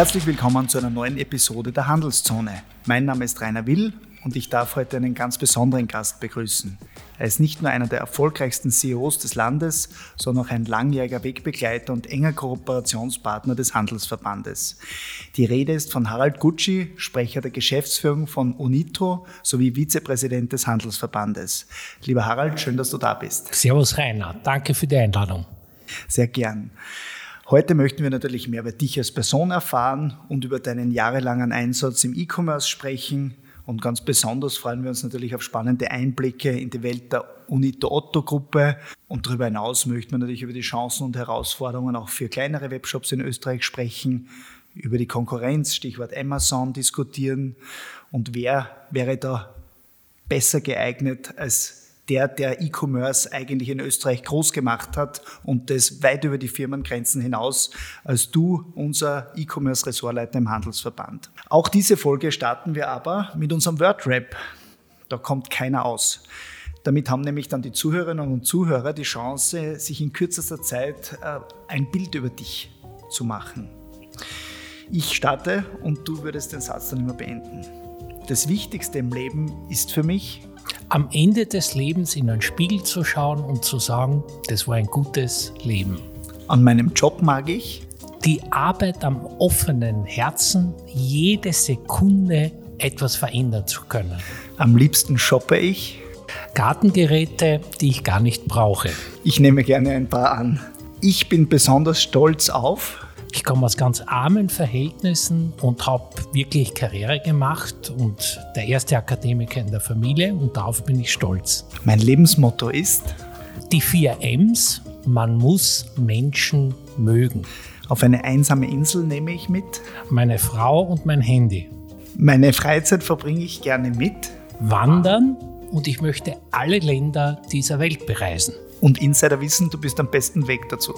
Herzlich willkommen zu einer neuen Episode der Handelszone. Mein Name ist Rainer Will und ich darf heute einen ganz besonderen Gast begrüßen. Er ist nicht nur einer der erfolgreichsten CEOs des Landes, sondern auch ein langjähriger Wegbegleiter und enger Kooperationspartner des Handelsverbandes. Die Rede ist von Harald Gucci, Sprecher der Geschäftsführung von UNITO sowie Vizepräsident des Handelsverbandes. Lieber Harald, schön, dass du da bist. Servus Rainer, danke für die Einladung. Sehr gern. Heute möchten wir natürlich mehr über dich als Person erfahren und über deinen jahrelangen Einsatz im E-Commerce sprechen. Und ganz besonders freuen wir uns natürlich auf spannende Einblicke in die Welt der Unito Otto Gruppe. Und darüber hinaus möchten wir natürlich über die Chancen und Herausforderungen auch für kleinere Webshops in Österreich sprechen, über die Konkurrenz, Stichwort Amazon diskutieren und wer wäre da besser geeignet als der, der E-Commerce eigentlich in Österreich groß gemacht hat und das weit über die Firmengrenzen hinaus als du, unser E-Commerce-Ressortleiter im Handelsverband. Auch diese Folge starten wir aber mit unserem Wordrap. Da kommt keiner aus. Damit haben nämlich dann die Zuhörerinnen und Zuhörer die Chance, sich in kürzester Zeit äh, ein Bild über dich zu machen. Ich starte und du würdest den Satz dann immer beenden. Das Wichtigste im Leben ist für mich, am Ende des Lebens in einen Spiegel zu schauen und zu sagen, das war ein gutes Leben. An meinem Job mag ich die Arbeit am offenen Herzen, jede Sekunde etwas verändern zu können. Am liebsten shoppe ich Gartengeräte, die ich gar nicht brauche. Ich nehme gerne ein paar an. Ich bin besonders stolz auf ich komme aus ganz armen Verhältnissen und habe wirklich Karriere gemacht und der erste Akademiker in der Familie und darauf bin ich stolz. Mein Lebensmotto ist? Die vier M's. Man muss Menschen mögen. Auf eine einsame Insel nehme ich mit? Meine Frau und mein Handy. Meine Freizeit verbringe ich gerne mit? Wandern und ich möchte alle Länder dieser Welt bereisen. Und Insider wissen, du bist am besten Weg dazu.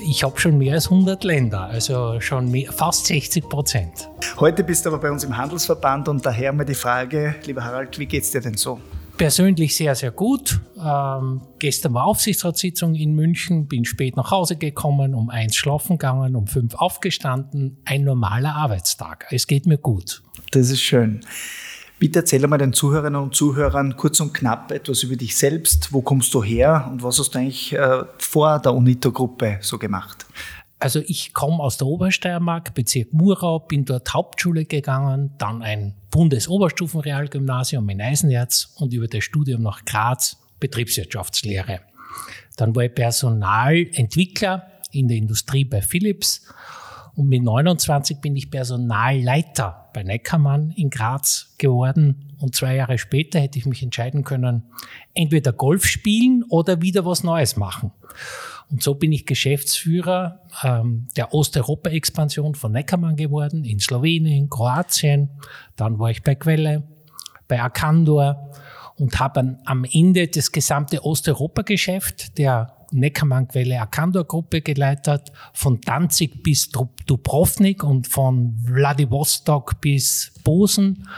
Ich habe schon mehr als 100 Länder, also schon mehr, fast 60 Prozent. Heute bist du aber bei uns im Handelsverband und daher mal die Frage, lieber Harald, wie geht es dir denn so? Persönlich sehr, sehr gut. Ähm, gestern war Aufsichtsratssitzung in München, bin spät nach Hause gekommen, um eins schlafen gegangen, um fünf aufgestanden. Ein normaler Arbeitstag. Es geht mir gut. Das ist schön. Bitte erzähl einmal den Zuhörerinnen und Zuhörern kurz und knapp etwas über dich selbst. Wo kommst du her und was hast du eigentlich äh, vor der UNITO-Gruppe so gemacht? Also ich komme aus der Obersteiermark, Bezirk Murau, bin dort Hauptschule gegangen, dann ein Bundesoberstufenrealgymnasium in Eisenerz und über das Studium nach Graz Betriebswirtschaftslehre. Dann war ich Personalentwickler in der Industrie bei Philips und mit 29 bin ich Personalleiter bei Neckermann in Graz geworden. Und zwei Jahre später hätte ich mich entscheiden können, entweder Golf spielen oder wieder was Neues machen. Und so bin ich Geschäftsführer ähm, der Osteuropa-Expansion von Neckermann geworden, in Slowenien, Kroatien. Dann war ich bei Quelle, bei Arcandor und habe am Ende das gesamte Osteuropa-Geschäft der Neckermann-Quelle Arcandor-Gruppe geleitet, von Danzig bis Dubrovnik und von Vladivostok bis Bosen.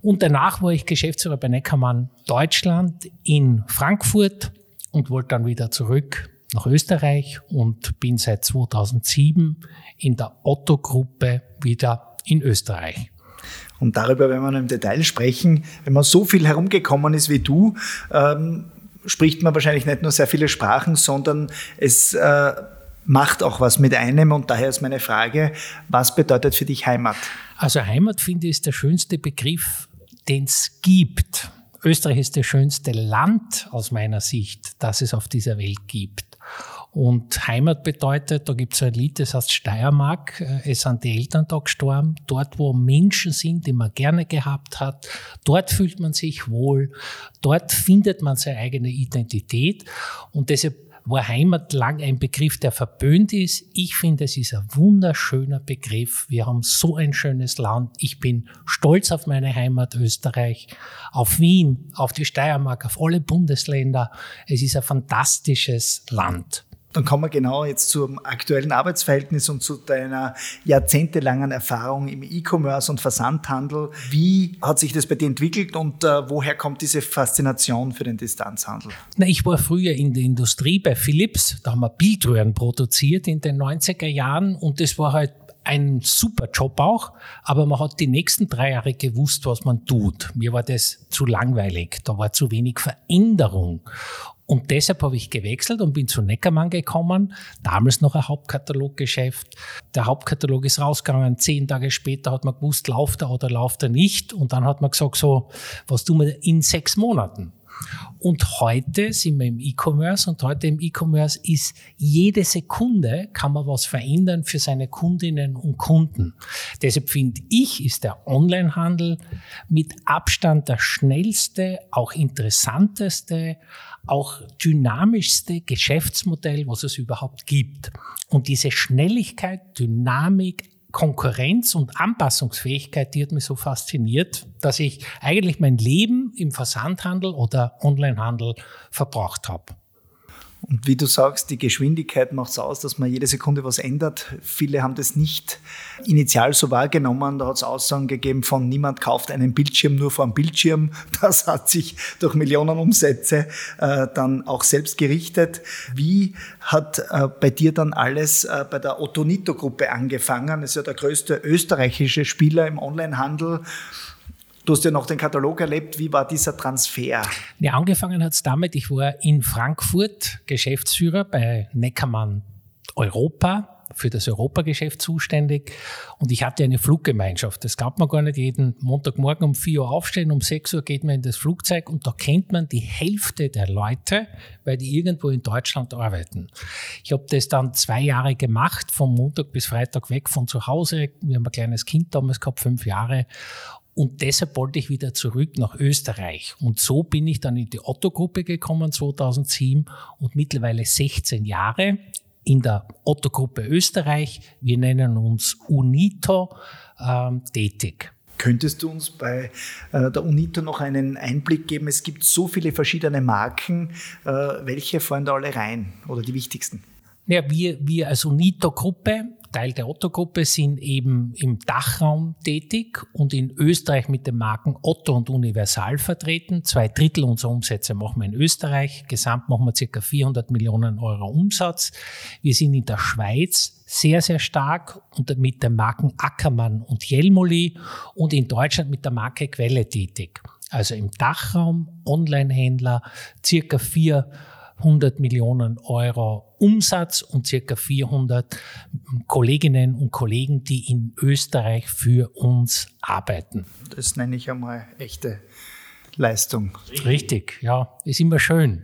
Und danach war ich Geschäftsführer bei Neckermann Deutschland in Frankfurt und wollte dann wieder zurück nach Österreich und bin seit 2007 in der Otto-Gruppe wieder in Österreich. Und darüber werden wir im Detail sprechen. Wenn man so viel herumgekommen ist wie du, ähm, spricht man wahrscheinlich nicht nur sehr viele Sprachen, sondern es äh, macht auch was mit einem. Und daher ist meine Frage, was bedeutet für dich Heimat? Also Heimat finde ich ist der schönste Begriff, den es gibt. Österreich ist das schönste Land aus meiner Sicht, das es auf dieser Welt gibt. Und Heimat bedeutet, da gibt es ein Lied, das heißt Steiermark, äh, es sind die Eltern da gestorben, dort wo Menschen sind, die man gerne gehabt hat, dort fühlt man sich wohl, dort findet man seine eigene Identität und deshalb war Heimat lang ein Begriff, der verböhnt ist. Ich finde, es ist ein wunderschöner Begriff. Wir haben so ein schönes Land. Ich bin stolz auf meine Heimat Österreich, auf Wien, auf die Steiermark, auf alle Bundesländer. Es ist ein fantastisches Land. Dann kommen wir genau jetzt zum aktuellen Arbeitsverhältnis und zu deiner jahrzehntelangen Erfahrung im E-Commerce und Versandhandel. Wie hat sich das bei dir entwickelt und äh, woher kommt diese Faszination für den Distanzhandel? Na, ich war früher in der Industrie bei Philips, da haben wir Bildröhren produziert in den 90er Jahren und das war halt ein super Job auch, aber man hat die nächsten drei Jahre gewusst, was man tut. Mir war das zu langweilig, da war zu wenig Veränderung. Und deshalb habe ich gewechselt und bin zu Neckermann gekommen, damals noch ein Hauptkataloggeschäft. Der Hauptkatalog ist rausgegangen, zehn Tage später hat man gewusst, lauft er oder lauft er nicht. Und dann hat man gesagt, so, was tun wir in sechs Monaten? Und heute sind wir im E-Commerce und heute im E-Commerce ist jede Sekunde kann man was verändern für seine Kundinnen und Kunden. Deshalb finde ich, ist der Onlinehandel mit Abstand der schnellste, auch interessanteste, auch dynamischste Geschäftsmodell, was es überhaupt gibt. Und diese Schnelligkeit, Dynamik, Konkurrenz und Anpassungsfähigkeit, die hat mich so fasziniert, dass ich eigentlich mein Leben im Versandhandel oder Onlinehandel verbracht habe. Und wie du sagst, die Geschwindigkeit macht es aus, dass man jede Sekunde was ändert. Viele haben das nicht initial so wahrgenommen. Da hat es Aussagen gegeben von niemand kauft einen Bildschirm nur vor einem Bildschirm. Das hat sich durch Millionen Umsätze äh, dann auch selbst gerichtet. Wie hat äh, bei dir dann alles äh, bei der Ottonito-Gruppe angefangen? Das ist ja der größte österreichische Spieler im Onlinehandel. Du hast ja noch den Katalog erlebt. Wie war dieser Transfer? Ja, angefangen hat es damit, ich war in Frankfurt Geschäftsführer bei Neckermann Europa für das Europageschäft zuständig und ich hatte eine Fluggemeinschaft. Das gab man gar nicht jeden Montagmorgen um 4 Uhr aufstehen, um 6 Uhr geht man in das Flugzeug und da kennt man die Hälfte der Leute, weil die irgendwo in Deutschland arbeiten. Ich habe das dann zwei Jahre gemacht, von Montag bis Freitag weg von zu Hause. Wir haben ein kleines Kind damals gehabt, fünf Jahre und deshalb wollte ich wieder zurück nach Österreich. Und so bin ich dann in die Otto-Gruppe gekommen 2007 und mittlerweile 16 Jahre in der Otto-Gruppe Österreich. Wir nennen uns UNITO ähm, tätig. Könntest du uns bei äh, der UNITO noch einen Einblick geben? Es gibt so viele verschiedene Marken. Äh, welche fallen da alle rein oder die wichtigsten? Ja, wir, wir als UNITO-Gruppe Teil der Otto-Gruppe sind eben im Dachraum tätig und in Österreich mit den Marken Otto und Universal vertreten. Zwei Drittel unserer Umsätze machen wir in Österreich. Gesamt machen wir ca. 400 Millionen Euro Umsatz. Wir sind in der Schweiz sehr, sehr stark und mit den Marken Ackermann und Jelmoli und in Deutschland mit der Marke Quelle tätig. Also im Dachraum Online-Händler circa 400 Millionen Euro Umsatz und circa 400 Kolleginnen und Kollegen, die in Österreich für uns arbeiten. Das nenne ich einmal echte Leistung. Richtig, ja, ist immer schön.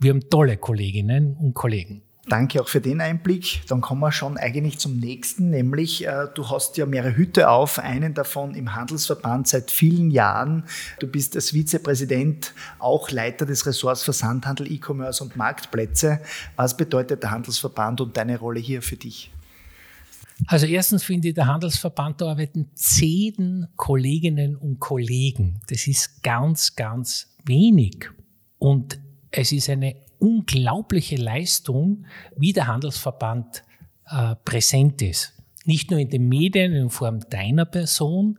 Wir haben tolle Kolleginnen und Kollegen. Danke auch für den Einblick. Dann kommen wir schon eigentlich zum nächsten, nämlich äh, du hast ja mehrere Hüte auf, einen davon im Handelsverband seit vielen Jahren. Du bist als Vizepräsident auch Leiter des Ressorts Versandhandel, E-Commerce und Marktplätze. Was bedeutet der Handelsverband und deine Rolle hier für dich? Also erstens finde ich, der Handelsverband, da arbeiten zehn Kolleginnen und Kollegen. Das ist ganz, ganz wenig. Und es ist eine unglaubliche Leistung, wie der Handelsverband äh, präsent ist. Nicht nur in den Medien in Form deiner Person,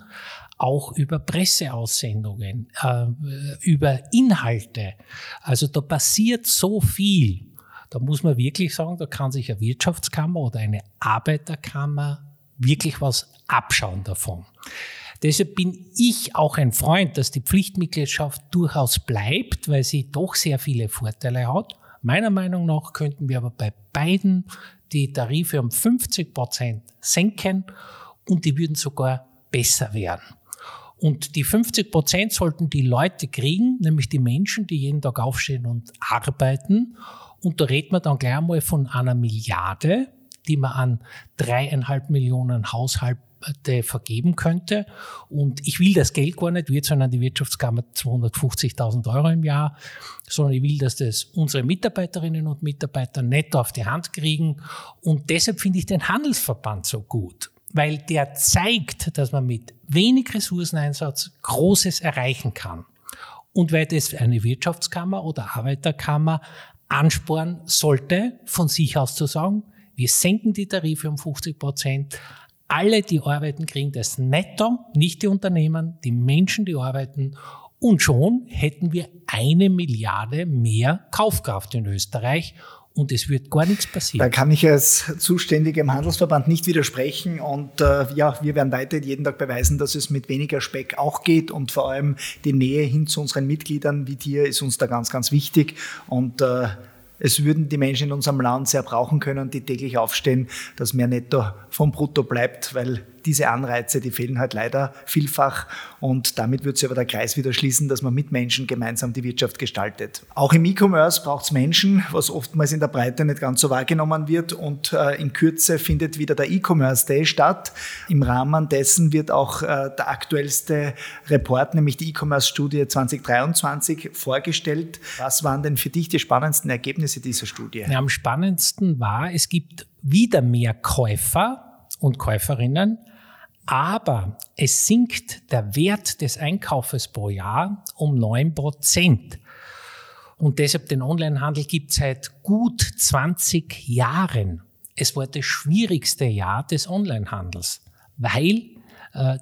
auch über Presseaussendungen, äh, über Inhalte. Also da passiert so viel. Da muss man wirklich sagen, da kann sich eine Wirtschaftskammer oder eine Arbeiterkammer wirklich was abschauen davon. Deshalb bin ich auch ein Freund, dass die Pflichtmitgliedschaft durchaus bleibt, weil sie doch sehr viele Vorteile hat. Meiner Meinung nach könnten wir aber bei beiden die Tarife um 50 Prozent senken und die würden sogar besser werden. Und die 50 Prozent sollten die Leute kriegen, nämlich die Menschen, die jeden Tag aufstehen und arbeiten. Und da reden wir dann gleich einmal von einer Milliarde, die man an dreieinhalb Millionen Haushalten vergeben könnte. Und ich will das Geld gar nicht, wir zahlen an die Wirtschaftskammer 250.000 Euro im Jahr, sondern ich will, dass das unsere Mitarbeiterinnen und Mitarbeiter netto auf die Hand kriegen. Und deshalb finde ich den Handelsverband so gut, weil der zeigt, dass man mit wenig Ressourceneinsatz Großes erreichen kann. Und weil das eine Wirtschaftskammer oder Arbeiterkammer anspornen sollte, von sich aus zu sagen, wir senken die Tarife um 50 Prozent, alle, die arbeiten, kriegen das netto, nicht die Unternehmen, die Menschen, die arbeiten. Und schon hätten wir eine Milliarde mehr Kaufkraft in Österreich. und es wird gar nichts passieren. Da kann ich als Zuständiger im Handelsverband nicht widersprechen und äh, ja, wir werden weiter jeden Tag beweisen, dass es mit weniger Speck auch geht und vor allem die Nähe hin zu unseren Mitgliedern wie dir ist uns da ganz, ganz wichtig und äh, es würden die Menschen in unserem Land sehr brauchen können, die täglich aufstehen, dass mehr Netto vom Brutto bleibt, weil diese Anreize, die fehlen halt leider vielfach. Und damit wird sich aber der Kreis wieder schließen, dass man mit Menschen gemeinsam die Wirtschaft gestaltet. Auch im E-Commerce braucht es Menschen, was oftmals in der Breite nicht ganz so wahrgenommen wird. Und äh, in Kürze findet wieder der E-Commerce Day statt. Im Rahmen dessen wird auch äh, der aktuellste Report, nämlich die E-Commerce-Studie 2023, vorgestellt. Was waren denn für dich die spannendsten Ergebnisse dieser Studie? Ja, am spannendsten war, es gibt wieder mehr Käufer und Käuferinnen, aber es sinkt der Wert des Einkaufes pro Jahr um 9 Prozent. Und deshalb den Onlinehandel gibt es seit gut 20 Jahren. Es war das schwierigste Jahr des Onlinehandels, weil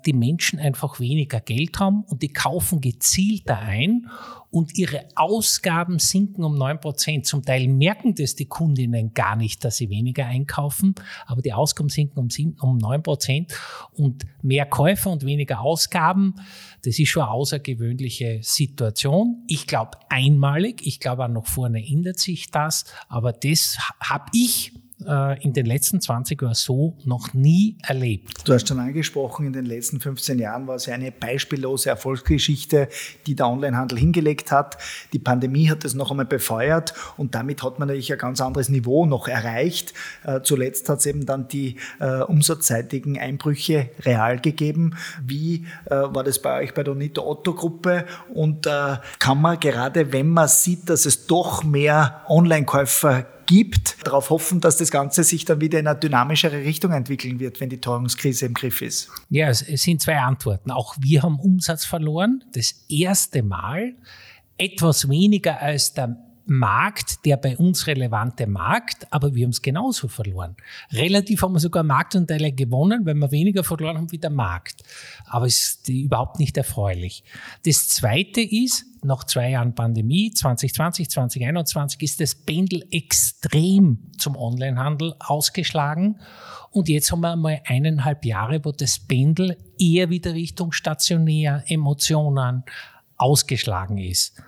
die Menschen einfach weniger Geld haben und die kaufen gezielter ein und ihre Ausgaben sinken um neun Prozent. Zum Teil merken das die Kundinnen gar nicht, dass sie weniger einkaufen, aber die Ausgaben sinken um neun Prozent und mehr Käufer und weniger Ausgaben. Das ist schon eine außergewöhnliche Situation. Ich glaube einmalig. Ich glaube auch noch vorne ändert sich das. Aber das habe ich äh, in den letzten 20 Jahren so noch nie erlebt. Du hast schon angesprochen, in den letzten 15 Jahren war es eine beispiellose Erfolgsgeschichte, die der Onlinehandel hingelegt hat. Die Pandemie hat es noch einmal befeuert und damit hat man natürlich ein ganz anderes Niveau noch erreicht. Äh, zuletzt hat es eben dann die äh, umsatzseitigen Einbrüche real gegeben. Wie war das bei euch bei der Unito Otto Gruppe und kann man gerade, wenn man sieht, dass es doch mehr Online-Käufer gibt, darauf hoffen, dass das Ganze sich dann wieder in eine dynamischere Richtung entwickeln wird, wenn die Teuerungskrise im Griff ist? Ja, es sind zwei Antworten. Auch wir haben Umsatz verloren. Das erste Mal etwas weniger als der Markt, der bei uns relevante Markt, aber wir haben es genauso verloren. Relativ haben wir sogar Marktanteile gewonnen, weil wir weniger verloren haben wie der Markt. Aber es ist überhaupt nicht erfreulich. Das Zweite ist, nach zwei Jahren Pandemie, 2020, 2021, ist das Pendel extrem zum Onlinehandel ausgeschlagen. Und jetzt haben wir einmal eineinhalb Jahre, wo das Pendel eher wieder Richtung stationär, Emotionen ausgeschlagen ist.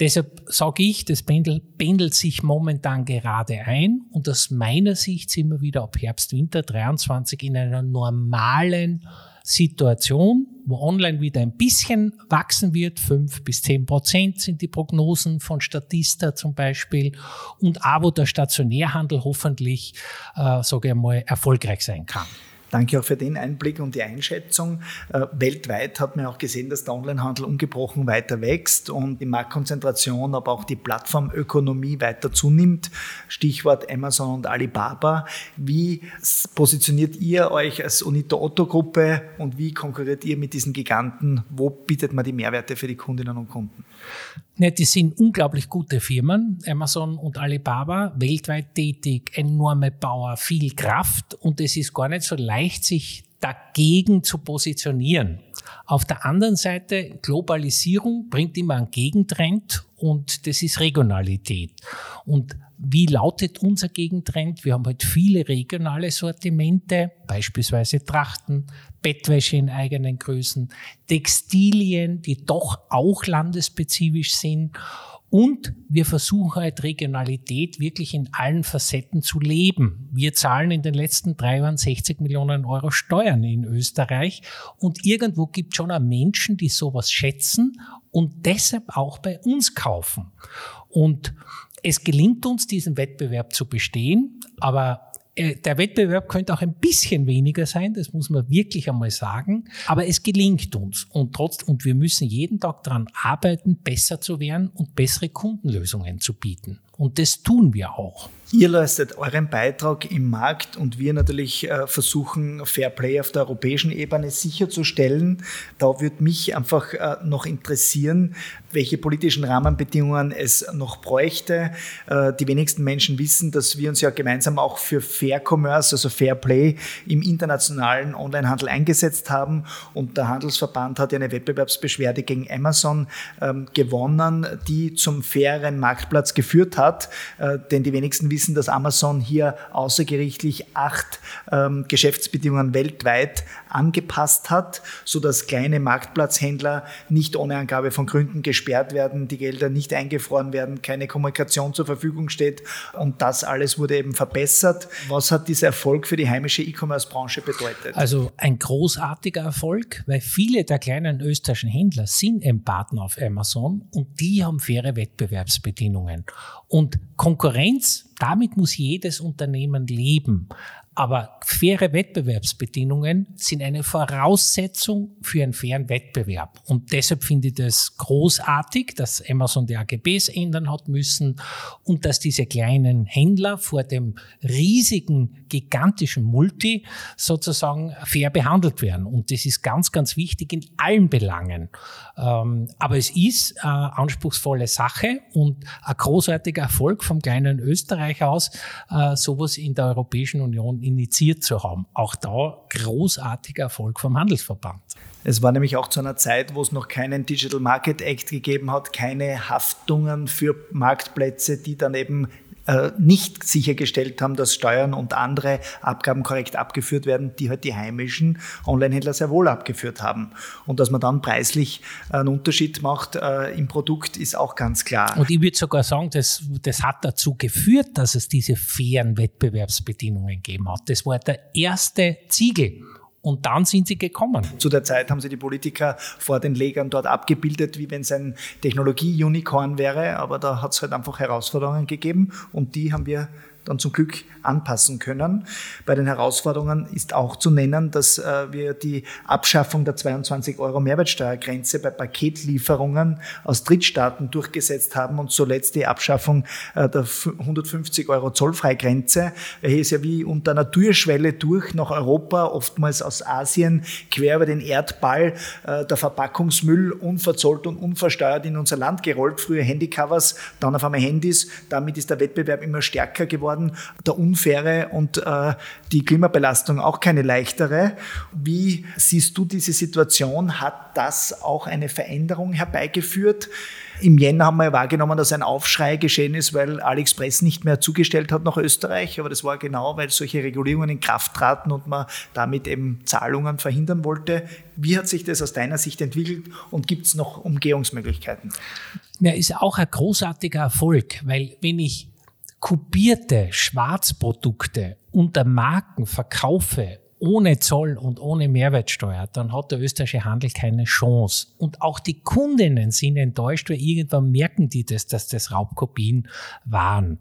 Deshalb sage ich, das Pendel pendelt sich momentan gerade ein und aus meiner Sicht sind wir wieder ab Herbst, Winter 23 in einer normalen Situation, wo online wieder ein bisschen wachsen wird, fünf bis zehn Prozent sind die Prognosen von Statista zum Beispiel, und auch wo der Stationärhandel hoffentlich, äh, sage ich mal, erfolgreich sein kann. Danke auch für den Einblick und die Einschätzung. Äh, weltweit hat man auch gesehen, dass der Onlinehandel ungebrochen weiter wächst und die Marktkonzentration, aber auch die Plattformökonomie weiter zunimmt. Stichwort Amazon und Alibaba. Wie positioniert ihr euch als Unito Otto Gruppe und wie konkurriert ihr mit diesen Giganten? Wo bietet man die Mehrwerte für die Kundinnen und Kunden? Ne, die sind unglaublich gute Firmen, Amazon und Alibaba, weltweit tätig, enorme Power, viel Kraft und es ist gar nicht so leicht, sich dagegen zu positionieren. Auf der anderen Seite, Globalisierung bringt immer einen Gegentrend und das ist Regionalität. Und wie lautet unser Gegentrend? Wir haben halt viele regionale Sortimente, beispielsweise Trachten, Bettwäsche in eigenen Größen, Textilien, die doch auch landesspezifisch sind. Und wir versuchen halt Regionalität wirklich in allen Facetten zu leben. Wir zahlen in den letzten drei Jahren 60 Millionen Euro Steuern in Österreich. Und irgendwo gibt es schon auch Menschen, die sowas schätzen und deshalb auch bei uns kaufen. Und es gelingt uns, diesen Wettbewerb zu bestehen, aber der Wettbewerb könnte auch ein bisschen weniger sein, das muss man wirklich einmal sagen. Aber es gelingt uns und trotz, und wir müssen jeden Tag daran arbeiten, besser zu werden und bessere Kundenlösungen zu bieten. Und das tun wir auch. Ihr leistet euren Beitrag im Markt und wir natürlich äh, versuchen, Fair Play auf der europäischen Ebene sicherzustellen. Da würde mich einfach äh, noch interessieren, welche politischen Rahmenbedingungen es noch bräuchte. Äh, die wenigsten Menschen wissen, dass wir uns ja gemeinsam auch für Fair Commerce, also Fair Play im internationalen Onlinehandel eingesetzt haben. Und der Handelsverband hat ja eine Wettbewerbsbeschwerde gegen Amazon ähm, gewonnen, die zum fairen Marktplatz geführt hat dort, äh, denn die wenigsten wissen, dass Amazon hier außergerichtlich acht ähm, Geschäftsbedingungen weltweit angepasst hat, so dass kleine Marktplatzhändler nicht ohne Angabe von Gründen gesperrt werden, die Gelder nicht eingefroren werden, keine Kommunikation zur Verfügung steht und das alles wurde eben verbessert. Was hat dieser Erfolg für die heimische E-Commerce-Branche bedeutet? Also ein großartiger Erfolg, weil viele der kleinen österreichischen Händler sind eben Partner auf Amazon und die haben faire Wettbewerbsbedingungen. Und Konkurrenz, damit muss jedes Unternehmen leben. Aber faire Wettbewerbsbedingungen sind eine Voraussetzung für einen fairen Wettbewerb. Und deshalb finde ich es großartig, dass Amazon die AGBs ändern hat müssen und dass diese kleinen Händler vor dem riesigen, gigantischen Multi sozusagen fair behandelt werden. Und das ist ganz, ganz wichtig in allen Belangen. Ähm, aber es ist eine anspruchsvolle Sache und ein großartiger Erfolg vom kleinen Österreich aus, äh, sowas in der Europäischen Union initiiert zu haben. Auch da großartiger Erfolg vom Handelsverband. Es war nämlich auch zu einer Zeit, wo es noch keinen Digital Market Act gegeben hat, keine Haftungen für Marktplätze, die dann eben nicht sichergestellt haben, dass Steuern und andere Abgaben korrekt abgeführt werden, die halt die heimischen Onlinehändler sehr wohl abgeführt haben. Und dass man dann preislich einen Unterschied macht äh, im Produkt, ist auch ganz klar. Und ich würde sogar sagen, das, das hat dazu geführt, dass es diese fairen Wettbewerbsbedingungen gegeben hat. Das war der erste Ziegel und dann sind sie gekommen. Zu der Zeit haben sie die Politiker vor den Legern dort abgebildet, wie wenn es ein Technologie-Unicorn wäre. Aber da hat es halt einfach Herausforderungen gegeben und die haben wir dann zum Glück anpassen können. Bei den Herausforderungen ist auch zu nennen, dass äh, wir die Abschaffung der 22 Euro Mehrwertsteuergrenze bei Paketlieferungen aus Drittstaaten durchgesetzt haben und zuletzt die Abschaffung äh, der 150 Euro Zollfreigrenze. Hier ist ja wie unter einer Türschwelle durch nach Europa, oftmals aus Asien, quer über den Erdball äh, der Verpackungsmüll unverzollt und unversteuert in unser Land gerollt. Früher Handycovers, dann auf einmal Handys. Damit ist der Wettbewerb immer stärker geworden. Der unfaire und äh, die Klimabelastung auch keine leichtere. Wie siehst du diese Situation? Hat das auch eine Veränderung herbeigeführt? Im Jänner haben wir wahrgenommen, dass ein Aufschrei geschehen ist, weil AliExpress nicht mehr zugestellt hat nach Österreich. Aber das war genau, weil solche Regulierungen in Kraft traten und man damit eben Zahlungen verhindern wollte. Wie hat sich das aus deiner Sicht entwickelt und gibt es noch Umgehungsmöglichkeiten? Ja, ist auch ein großartiger Erfolg, weil wenn ich kopierte Schwarzprodukte unter Marken verkaufe, ohne Zoll und ohne Mehrwertsteuer, dann hat der österreichische Handel keine Chance. Und auch die Kundinnen sind enttäuscht, weil irgendwann merken die das, dass das Raubkopien waren.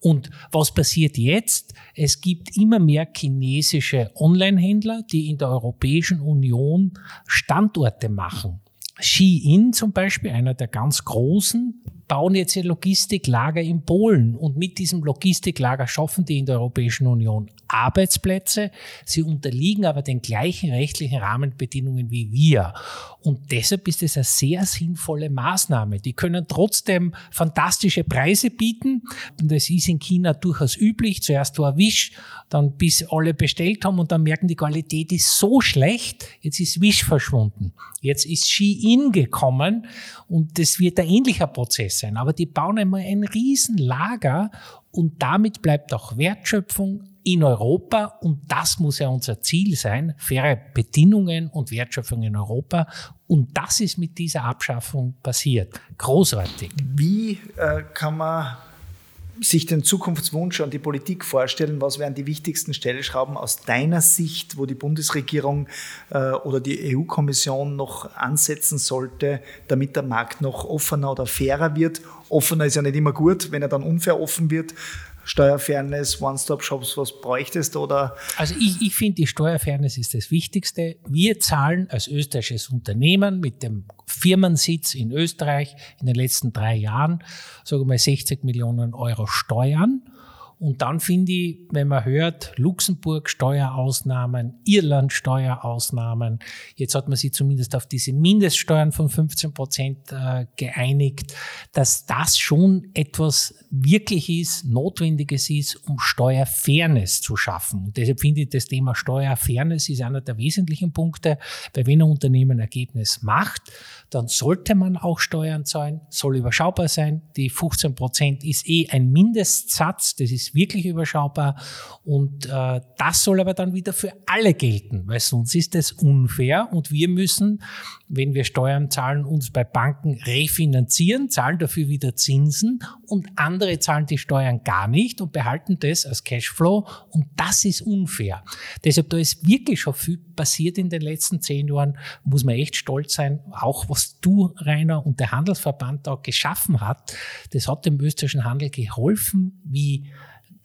Und was passiert jetzt? Es gibt immer mehr chinesische Online-Händler, die in der Europäischen Union Standorte machen. Shein zum Beispiel, einer der ganz großen, bauen jetzt ihr Logistiklager in Polen und mit diesem Logistiklager schaffen die in der Europäischen Union Arbeitsplätze. Sie unterliegen aber den gleichen rechtlichen Rahmenbedingungen wie wir. Und deshalb ist es eine sehr sinnvolle Maßnahme. Die können trotzdem fantastische Preise bieten. Und das ist in China durchaus üblich. Zuerst war Wish, dann bis alle bestellt haben und dann merken, die Qualität ist so schlecht. Jetzt ist Wish verschwunden. Jetzt ist Shein gekommen und das wird ein ähnlicher Prozess sein. Aber die bauen einmal ein Riesenlager und damit bleibt auch Wertschöpfung in Europa und das muss ja unser Ziel sein, faire Bedingungen und Wertschöpfung in Europa und das ist mit dieser Abschaffung passiert. Großartig. Wie äh, kann man sich den Zukunftswunsch an die Politik vorstellen, was wären die wichtigsten Stellschrauben aus deiner Sicht, wo die Bundesregierung äh, oder die EU-Kommission noch ansetzen sollte, damit der Markt noch offener oder fairer wird? Offener ist ja nicht immer gut, wenn er dann unfair offen wird. Steuerfairness, One-Stop-Shops, was bräuchtest oder? Also ich, ich finde, die Steuerfairness ist das Wichtigste. Wir zahlen als österreichisches Unternehmen mit dem Firmensitz in Österreich in den letzten drei Jahren, sagen wir mal 60 Millionen Euro Steuern. Und dann finde ich, wenn man hört, Luxemburg Steuerausnahmen, Irland Steuerausnahmen, jetzt hat man sich zumindest auf diese Mindeststeuern von 15 Prozent äh, geeinigt, dass das schon etwas wirklich ist, Notwendiges ist, um Steuerfairness zu schaffen. Und deshalb finde ich, das Thema Steuerfairness ist einer der wesentlichen Punkte, weil wenn ein Unternehmen Ergebnis macht, dann sollte man auch Steuern zahlen, soll überschaubar sein. Die 15 Prozent ist eh ein Mindestsatz, das ist wirklich überschaubar. Und äh, das soll aber dann wieder für alle gelten, weil sonst ist es unfair. Und wir müssen, wenn wir Steuern zahlen, uns bei Banken refinanzieren, zahlen dafür wieder Zinsen und andere zahlen die Steuern gar nicht und behalten das als Cashflow. Und das ist unfair. Deshalb, da ist wirklich schon viel passiert in den letzten zehn Jahren, muss man echt stolz sein, auch was du, Rainer, und der Handelsverband da geschaffen hat, das hat dem österreichischen Handel geholfen, wie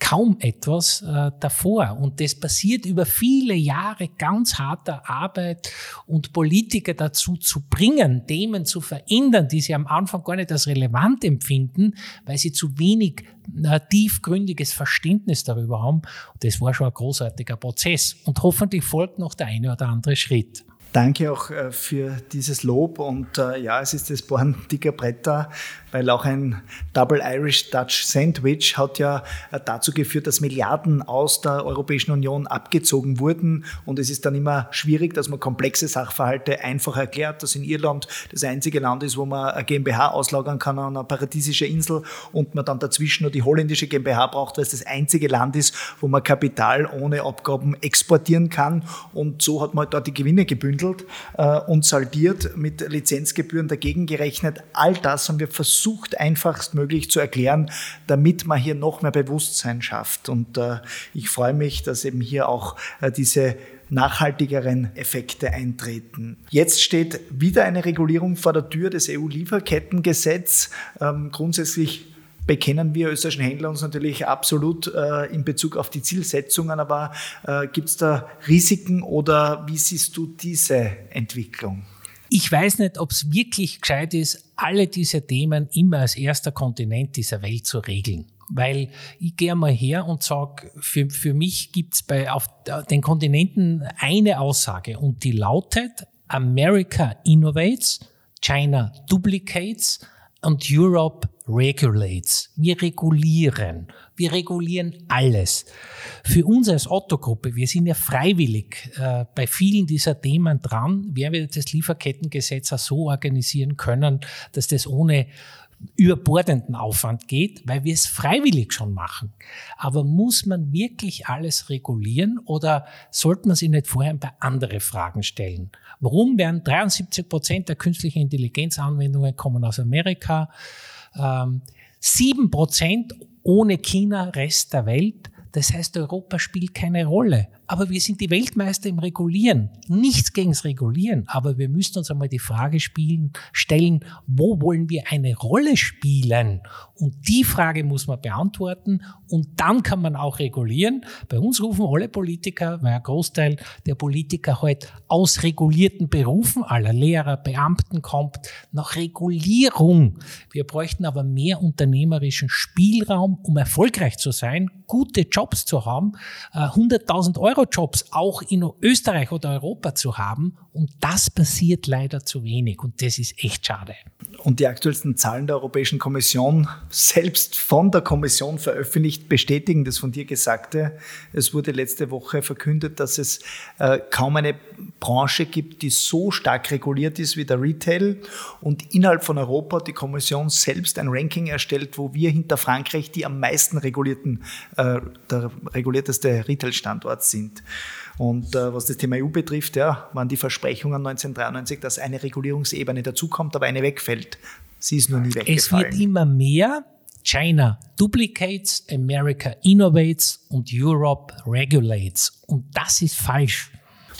kaum etwas äh, davor. Und das passiert über viele Jahre ganz harter Arbeit und Politiker dazu zu bringen, Themen zu verändern, die sie am Anfang gar nicht als relevant empfinden, weil sie zu wenig äh, tiefgründiges Verständnis darüber haben. Und das war schon ein großartiger Prozess. Und hoffentlich folgt noch der eine oder andere Schritt. Danke auch äh, für dieses Lob und äh, ja, es ist das Born dicker Bretter, weil auch ein Double Irish Dutch Sandwich hat ja äh, dazu geführt, dass Milliarden aus der Europäischen Union abgezogen wurden und es ist dann immer schwierig, dass man komplexe Sachverhalte einfach erklärt, dass in Irland das einzige Land ist, wo man eine GmbH auslagern kann an einer paradiesische Insel und man dann dazwischen nur die holländische GmbH braucht, weil es das einzige Land ist, wo man Kapital ohne Abgaben exportieren kann und so hat man dort die Gewinne gebündelt ermittelt äh, und saldiert, mit Lizenzgebühren dagegen gerechnet. All das haben wir versucht, einfachstmöglich zu erklären, damit man hier noch mehr Bewusstsein schafft. Und äh, ich freue mich, dass eben hier auch äh, diese nachhaltigeren Effekte eintreten. Jetzt steht wieder eine Regulierung vor der Tür des EU-Lieferkettengesetz. Ähm, grundsätzlich bekennen wir österreichischen Händler uns natürlich absolut äh, in Bezug auf die Zielsetzungen, aber äh, gibt es da Risiken oder wie siehst du diese Entwicklung? Ich weiß nicht, ob es wirklich gescheit ist, alle diese Themen immer als erster Kontinent dieser Welt zu regeln. Weil ich gehe mal her und sage, für, für mich gibt es auf den Kontinenten eine Aussage und die lautet, America innovates, China duplicates und Europe regulates. Wir regulieren. Wir regulieren alles. Für uns als Otto-Gruppe, wir sind ja freiwillig äh, bei vielen dieser Themen dran, werden wir das Lieferkettengesetz auch so organisieren können, dass das ohne überbordenden Aufwand geht, weil wir es freiwillig schon machen. Aber muss man wirklich alles regulieren oder sollte man sich nicht vorher ein paar andere Fragen stellen? Warum werden 73 Prozent der künstlichen Intelligenzanwendungen kommen aus Amerika? Ähm, sieben Prozent ohne China, Rest der Welt. Das heißt, Europa spielt keine Rolle. Aber wir sind die Weltmeister im Regulieren. Nichts gegens Regulieren. Aber wir müssen uns einmal die Frage spielen, stellen, wo wollen wir eine Rolle spielen? Und die Frage muss man beantworten. Und dann kann man auch regulieren. Bei uns rufen alle Politiker, weil ein Großteil der Politiker halt aus regulierten Berufen, aller Lehrer, Beamten kommt, nach Regulierung. Wir bräuchten aber mehr unternehmerischen Spielraum, um erfolgreich zu sein, gute Jobs zu haben, 100.000 äh, Euro Eurojobs auch in Österreich oder Europa zu haben. Und das passiert leider zu wenig. Und das ist echt schade. Und die aktuellsten Zahlen der Europäischen Kommission, selbst von der Kommission veröffentlicht, bestätigen das von dir Gesagte. Es wurde letzte Woche verkündet, dass es äh, kaum eine Branche gibt, die so stark reguliert ist wie der Retail. Und innerhalb von Europa hat die Kommission selbst ein Ranking erstellt, wo wir hinter Frankreich die am meisten regulierten, äh, der regulierteste Retail-Standort sind. Und äh, was das Thema EU betrifft, ja, waren die Versprechungen 1993, dass eine Regulierungsebene dazukommt, aber eine wegfällt. Sie ist nur nie weggefallen. Es wird immer mehr. China duplicates, America innovates und Europe regulates. Und das ist falsch.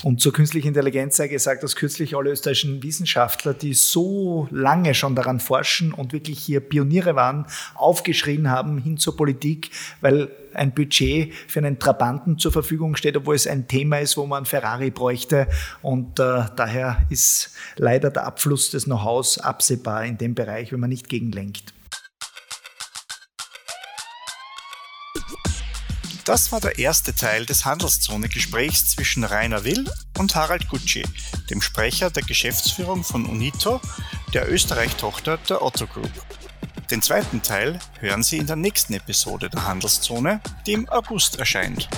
Und zur künstlichen Intelligenz sei gesagt, dass kürzlich alle österreichischen Wissenschaftler, die so lange schon daran forschen und wirklich hier Pioniere waren, aufgeschrien haben hin zur Politik, weil ein Budget für einen Trabanten zur Verfügung steht, obwohl es ein Thema ist, wo man Ferrari bräuchte. Und äh, daher ist leider der Abfluss des Know-hows absehbar in dem Bereich, wenn man nicht gegenlenkt. Das war der erste Teil des Handelszone-Gesprächs zwischen Rainer Will und Harald Gucci, dem Sprecher der Geschäftsführung von Unito, der Österreich-Tochter der Otto Group. Den zweiten Teil hören Sie in der nächsten Episode der Handelszone, die im August erscheint.